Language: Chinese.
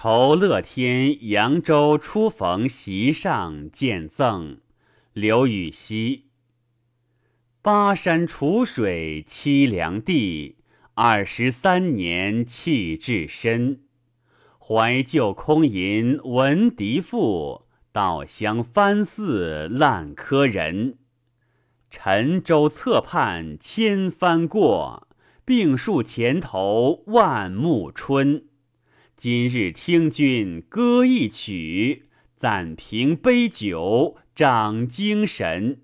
酬乐天扬州初逢席上见赠，刘禹锡。巴山楚水凄凉地，二十三年弃置身。怀旧空吟闻笛赋，稻香翻似烂柯人。沉舟侧畔千帆过，病树前头万木春。今日听君歌一曲，暂凭杯酒长精神。